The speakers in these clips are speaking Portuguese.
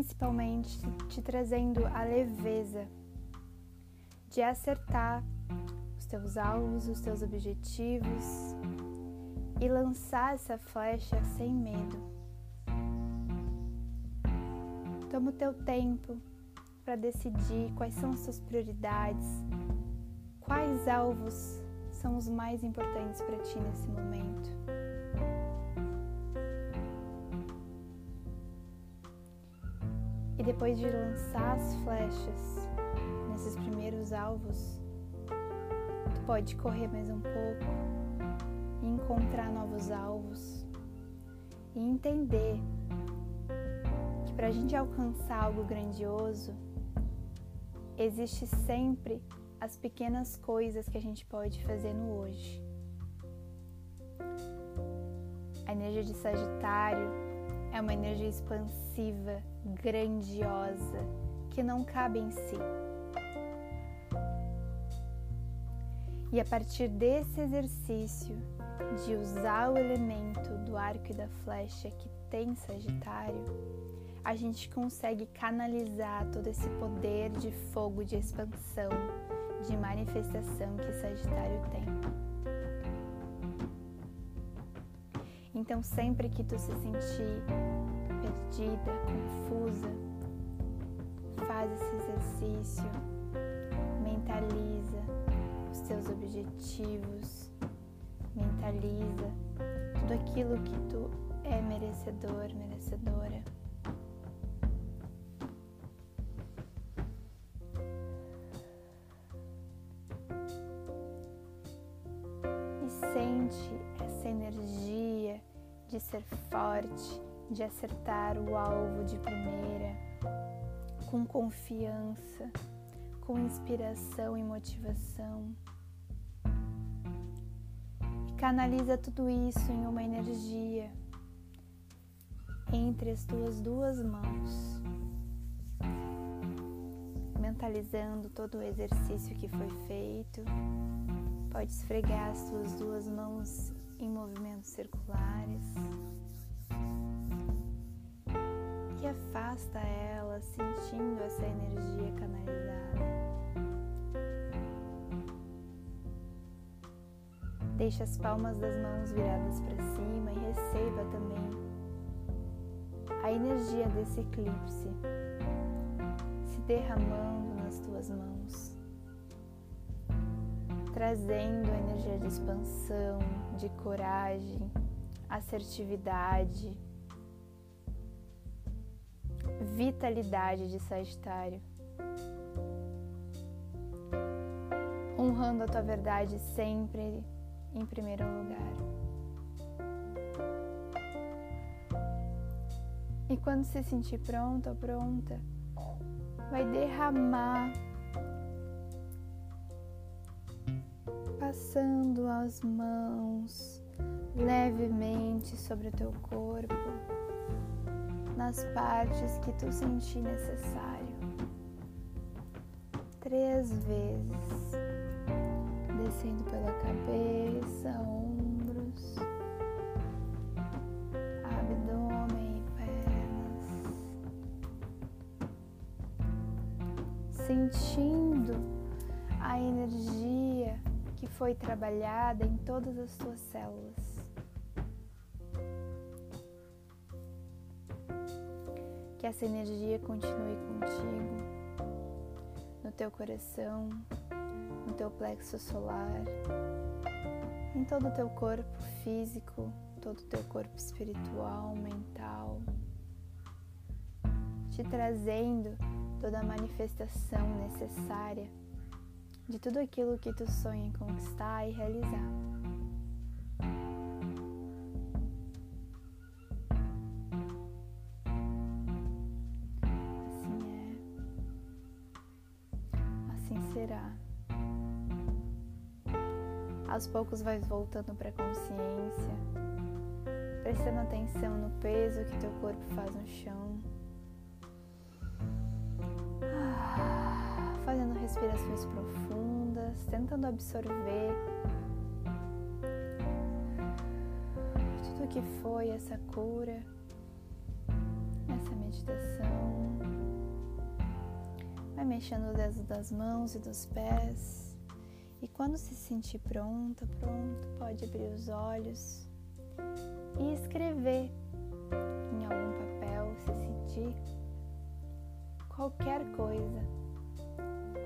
principalmente te trazendo a leveza de acertar os teus alvos, os teus objetivos e lançar essa flecha sem medo. Toma o teu tempo para decidir quais são as suas prioridades, quais alvos são os mais importantes para ti nesse momento. Depois de lançar as flechas nesses primeiros alvos, tu pode correr mais um pouco e encontrar novos alvos e entender que para a gente alcançar algo grandioso, existe sempre as pequenas coisas que a gente pode fazer no hoje. A energia de Sagitário é uma energia expansiva grandiosa que não cabe em si. E a partir desse exercício de usar o elemento do arco e da flecha que tem Sagitário, a gente consegue canalizar todo esse poder de fogo, de expansão, de manifestação que Sagitário tem. Então, sempre que tu se sentir perdida, confusa, faz esse exercício, mentaliza os teus objetivos, mentaliza tudo aquilo que tu é merecedor, merecedora. E sente essa energia de ser forte, de acertar o alvo de primeira, com confiança, com inspiração e motivação. E canaliza tudo isso em uma energia entre as tuas duas mãos, mentalizando todo o exercício que foi feito. Pode esfregar as tuas duas mãos em movimentos circulares e afasta ela, sentindo essa energia canalizada. Deixa as palmas das mãos viradas para cima e receba também a energia desse eclipse se derramando nas tuas mãos, trazendo a energia de expansão, de coragem, assertividade vitalidade de Sagitário. Honrando a tua verdade sempre em primeiro lugar. E quando se sentir pronta ou pronta, vai derramar, passando as mãos levemente sobre o teu corpo nas partes que tu sentir necessário. Três vezes, descendo pela cabeça, ombros, abdômen e pernas, sentindo a energia que foi trabalhada em todas as tuas células. Que essa energia continue contigo, no teu coração, no teu plexo solar, em todo o teu corpo físico, todo o teu corpo espiritual, mental, te trazendo toda a manifestação necessária de tudo aquilo que tu sonha em conquistar e realizar. Será. Aos poucos vais voltando para a consciência, prestando atenção no peso que teu corpo faz no chão. Ah, fazendo respirações profundas, tentando absorver tudo que foi essa cura nessa meditação. Vai mexendo os dedos das mãos e dos pés. E quando se sentir pronta, pronto, pode abrir os olhos e escrever em algum papel, se sentir qualquer coisa.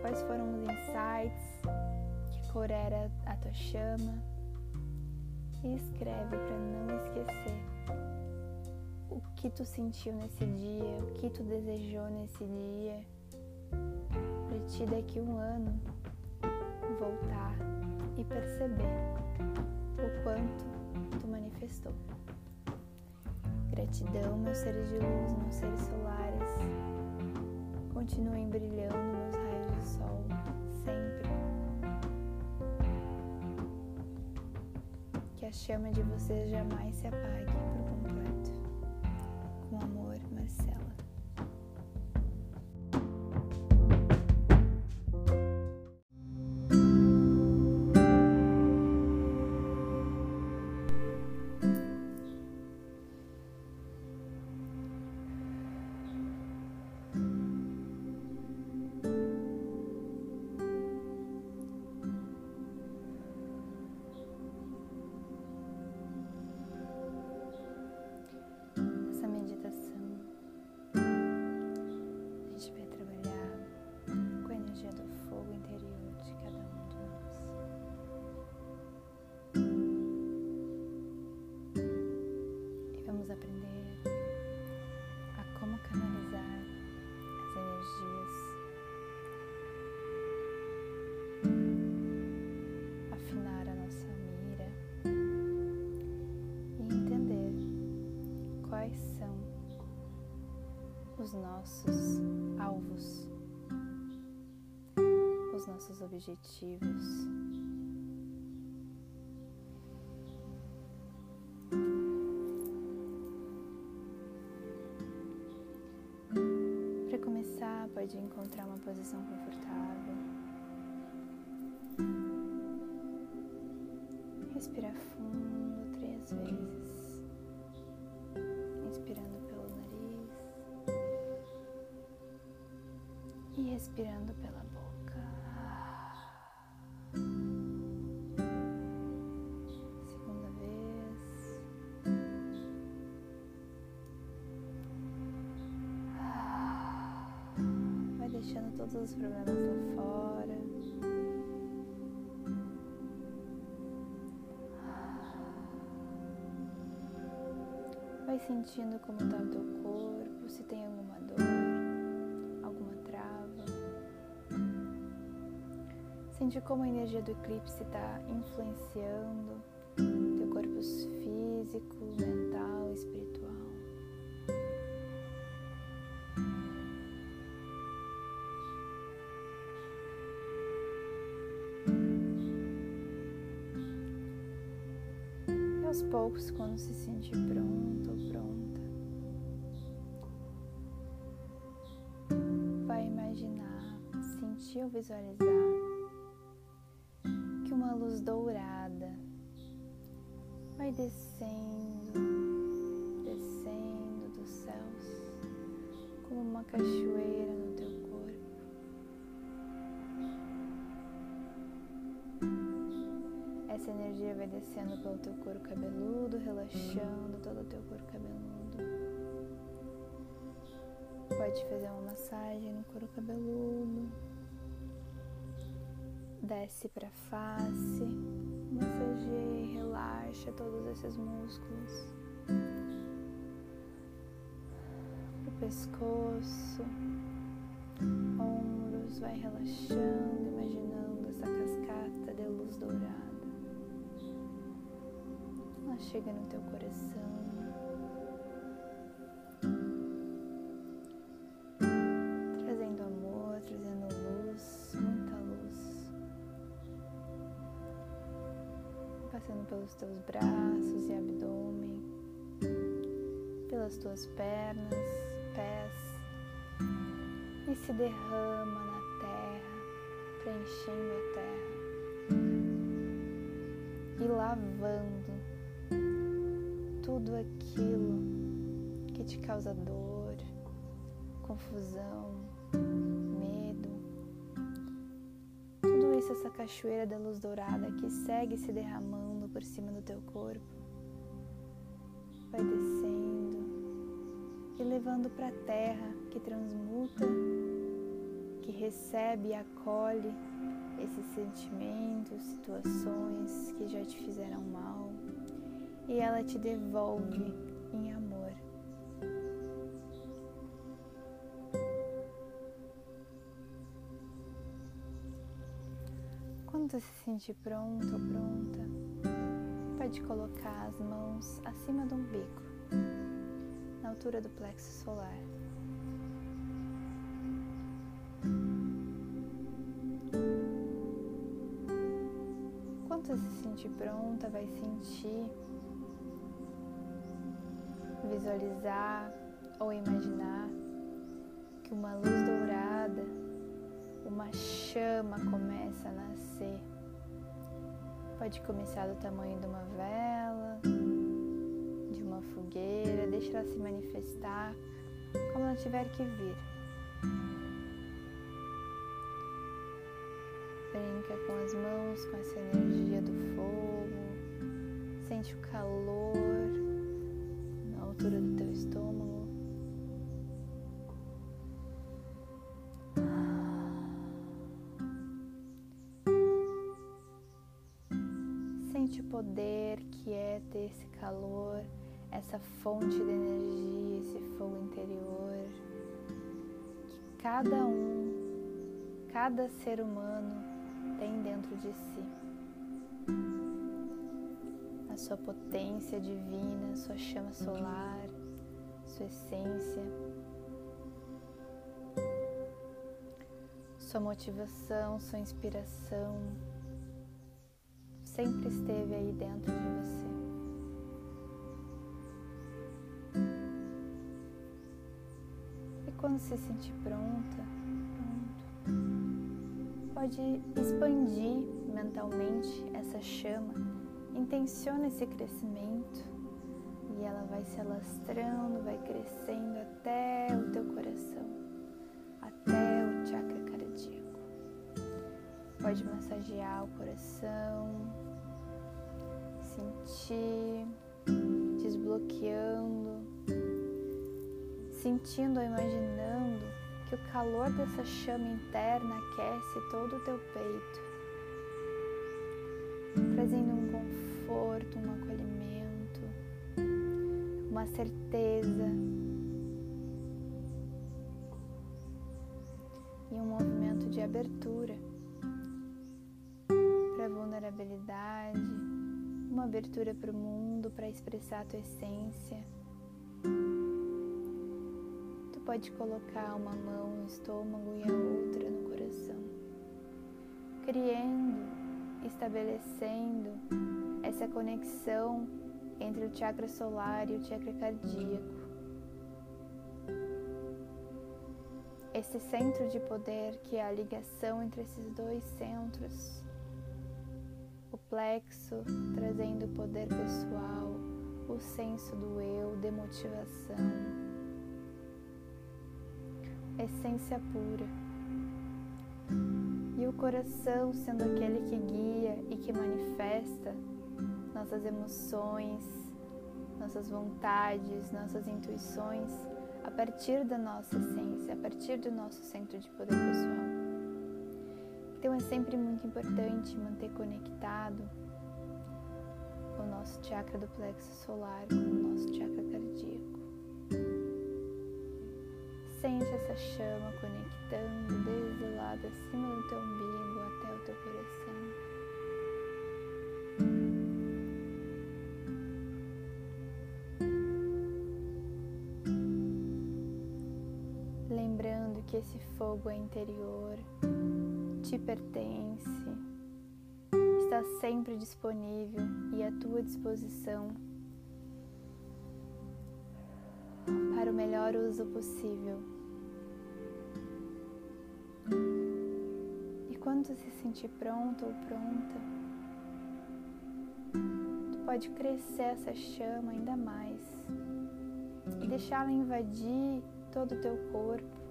Quais foram os insights? Que cor era a tua chama? E escreve para não esquecer o que tu sentiu nesse dia, o que tu desejou nesse dia, para ti daqui um ano voltar e perceber o quanto tu manifestou. Gratidão, meus seres de luz, meus seres solares. Continuem brilhando nos raios do sol, sempre. Que a chama de vocês jamais se apague por completo. Nossos alvos, os nossos objetivos. Para começar, pode encontrar uma posição confortável. Respira fundo três vezes, respirando pela boca. Segunda vez. Vai deixando todos os problemas lá fora. Vai sentindo como está o teu corpo, se tem alguma dor, Sente como a energia do eclipse está influenciando teu corpo físico, mental, espiritual. E aos poucos, quando se sentir pronto ou pronta, vai imaginar, sentir ou visualizar uma luz dourada vai descendo, descendo dos céus como uma cachoeira no teu corpo. Essa energia vai descendo pelo teu couro cabeludo, relaxando todo o teu couro cabeludo. Pode fazer uma massagem no couro cabeludo. Desce para face, massageia, relaxa todos esses músculos. O pescoço, ombros, vai relaxando, imaginando essa cascata de luz dourada. Ela chega no teu coração. Pelos teus braços e abdômen, pelas tuas pernas, pés, e se derrama na terra, preenchendo a terra e lavando tudo aquilo que te causa dor, confusão, medo. Tudo isso, essa cachoeira da luz dourada que segue se derramando por cima do teu corpo, vai descendo e levando para a terra que transmuta, que recebe e acolhe esses sentimentos, situações que já te fizeram mal e ela te devolve em amor. Quando você se sentir pronto ou pronta, pode colocar as mãos acima do umbigo, na altura do plexo solar. Quando você se sentir pronta, vai sentir, visualizar ou imaginar que uma luz dourada, uma chama começa a nascer. Pode começar do tamanho de uma vela, de uma fogueira, deixa ela se manifestar como ela tiver que vir. Brinca com as mãos, com essa energia do fogo. Sente o calor na altura do teu estômago. Poder que é ter esse calor, essa fonte de energia, esse fogo interior. Que cada um, cada ser humano tem dentro de si. A sua potência divina, sua chama solar, sua essência, sua motivação, sua inspiração sempre esteve aí dentro de você. E quando se sentir pronta, pode expandir mentalmente essa chama, intenciona esse crescimento e ela vai se alastrando, vai crescendo até o teu Pode massagear o coração, sentir, desbloqueando, sentindo ou imaginando que o calor dessa chama interna aquece todo o teu peito, trazendo um conforto, um acolhimento, uma certeza uma abertura para o mundo, para expressar a tua essência pode colocar uma mão no estômago e a outra no coração, criando, estabelecendo essa conexão entre o chakra solar e o chakra cardíaco. Esse centro de poder que é a ligação entre esses dois centros. O plexo trazendo o poder pessoal, o senso do eu, de motivação essência pura. E o coração sendo aquele que guia e que manifesta nossas emoções, nossas vontades, nossas intuições a partir da nossa essência, a partir do nosso centro de poder pessoal. Então é sempre muito importante manter conectado o nosso chakra do plexo solar com o nosso chakra cardíaco. Sente essa chama conectando desde o lado acima do teu umbigo até o teu coração. Lembrando que esse fogo é interior, te pertence, está sempre disponível e à tua disposição para o melhor uso possível. E quando se sentir pronto ou pronta, tu pode crescer essa chama ainda mais e deixá-la invadir todo o teu corpo,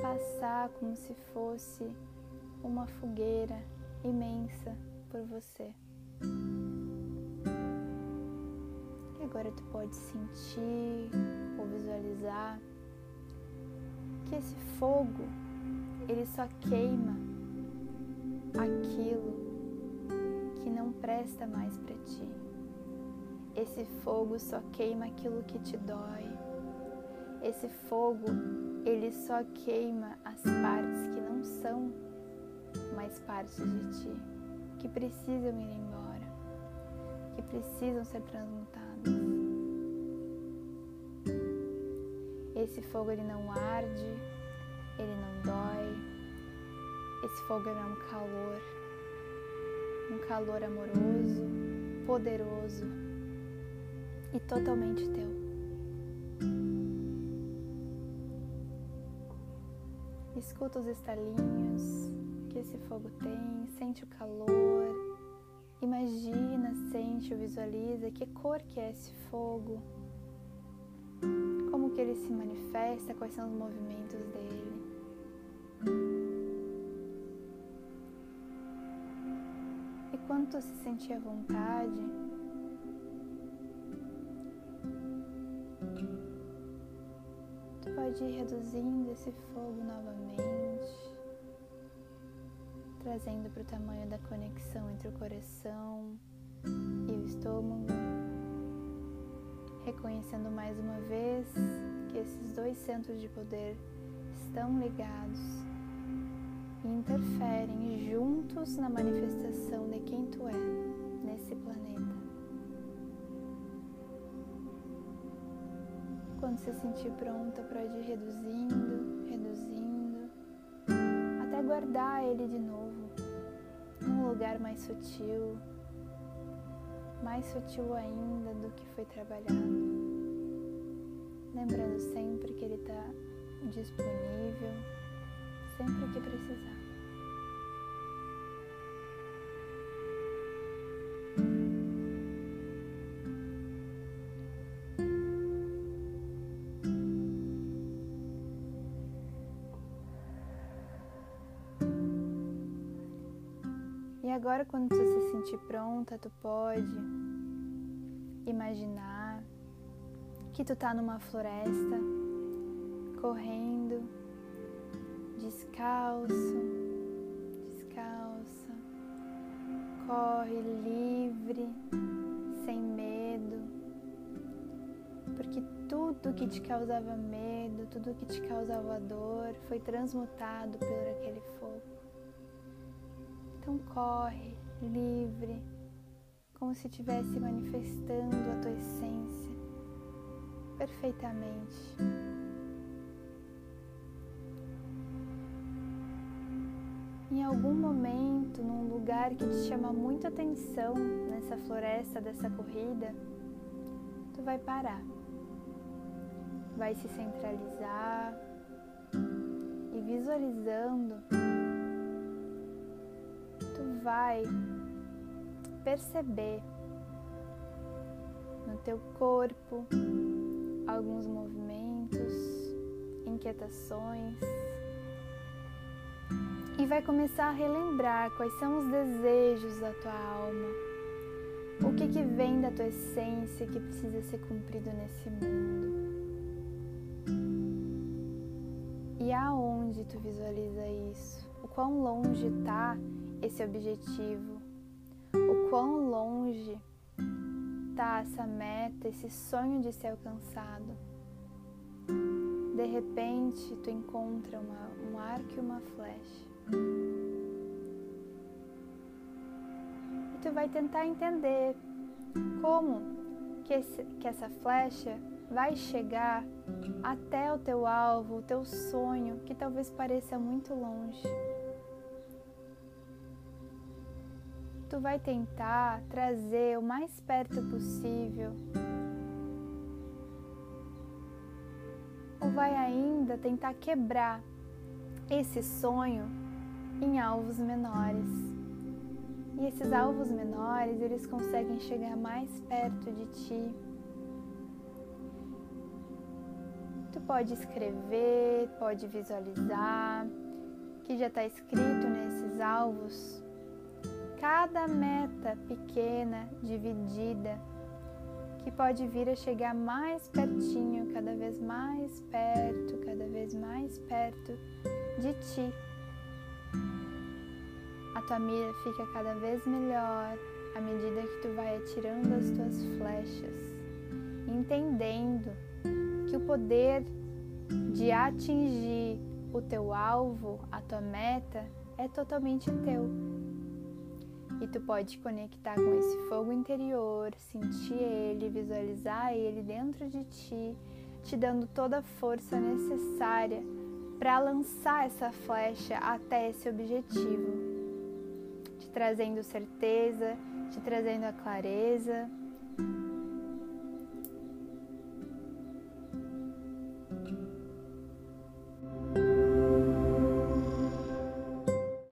passar como se fosse uma fogueira imensa por você. E agora tu pode sentir ou visualizar que esse fogo ele só queima aquilo que não presta mais para ti. Esse fogo só queima aquilo que te dói. Esse fogo, ele só queima as partes que não são mais parte de ti, que precisam ir embora, que precisam ser transmutadas. Esse fogo ele não arde, ele não dói. Esse fogo é um calor, um calor amoroso, poderoso e totalmente teu. Escuta os estalinhos que esse fogo tem, sente o calor, imagina, sente visualiza que cor que é esse fogo, como que ele se manifesta, quais são os movimentos dele. E quando se sentir à vontade, pode ir reduzindo esse fogo novamente, trazendo para o tamanho da conexão entre o coração e o estômago, reconhecendo mais uma vez que esses dois centros de poder estão ligados e interferem juntos na manifestação de quem tu é se sentir pronta, pode ir reduzindo, reduzindo, até guardar ele de novo num lugar mais sutil, mais sutil ainda do que foi trabalhado. Lembrando sempre que ele está disponível sempre que precisar. Agora, quando tu se sentir pronta, tu pode imaginar que tu tá numa floresta correndo, descalço, descalça, corre livre, sem medo, porque tudo que te causava medo, tudo que te causava dor foi transmutado por aquele fogo. Então corre livre, como se estivesse manifestando a tua essência perfeitamente. em algum momento, num lugar que te chama muita atenção nessa floresta dessa corrida, tu vai parar, vai se centralizar e visualizando, vai perceber no teu corpo alguns movimentos, inquietações e vai começar a relembrar quais são os desejos da tua alma, o que, que vem da tua essência que precisa ser cumprido nesse mundo. E aonde tu visualiza isso? O quão longe está esse objetivo? O quão longe está essa meta, esse sonho de ser alcançado? De repente, tu encontra uma, um arco e uma flecha. E tu vai tentar entender como que, esse, que essa flecha vai chegar até o teu alvo, o teu sonho, que talvez pareça muito longe. Tu vai tentar trazer o mais perto possível. Ou vai ainda tentar quebrar esse sonho em alvos menores. E esses alvos menores, eles conseguem chegar mais perto de ti. Tu pode escrever, pode visualizar, que já está escrito nesses alvos. Cada meta pequena, dividida, que pode vir a chegar mais pertinho, cada vez mais perto, cada vez mais perto de ti. A tua mira fica cada vez melhor à medida que tu vai atirando as tuas flechas, entendendo que o poder de atingir o teu alvo, a tua meta, é totalmente teu. E tu pode conectar com esse fogo interior, sentir ele, visualizar ele dentro de ti, te dando toda a força necessária para lançar essa flecha até esse objetivo, te trazendo certeza, te trazendo a clareza